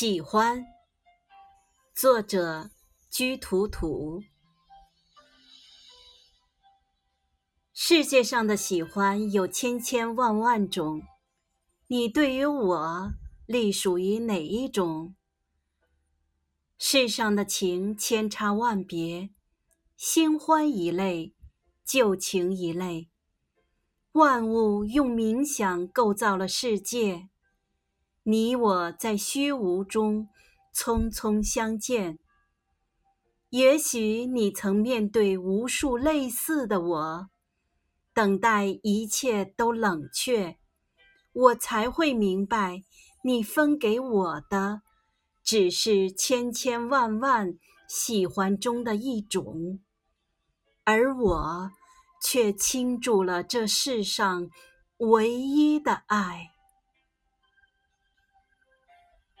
喜欢，作者居图图。世界上的喜欢有千千万万种，你对于我隶属于哪一种？世上的情千差万别，新欢一类，旧情一类。万物用冥想构造了世界。你我在虚无中匆匆相见，也许你曾面对无数类似的我，等待一切都冷却，我才会明白，你分给我的只是千千万万喜欢中的一种，而我却倾注了这世上唯一的爱。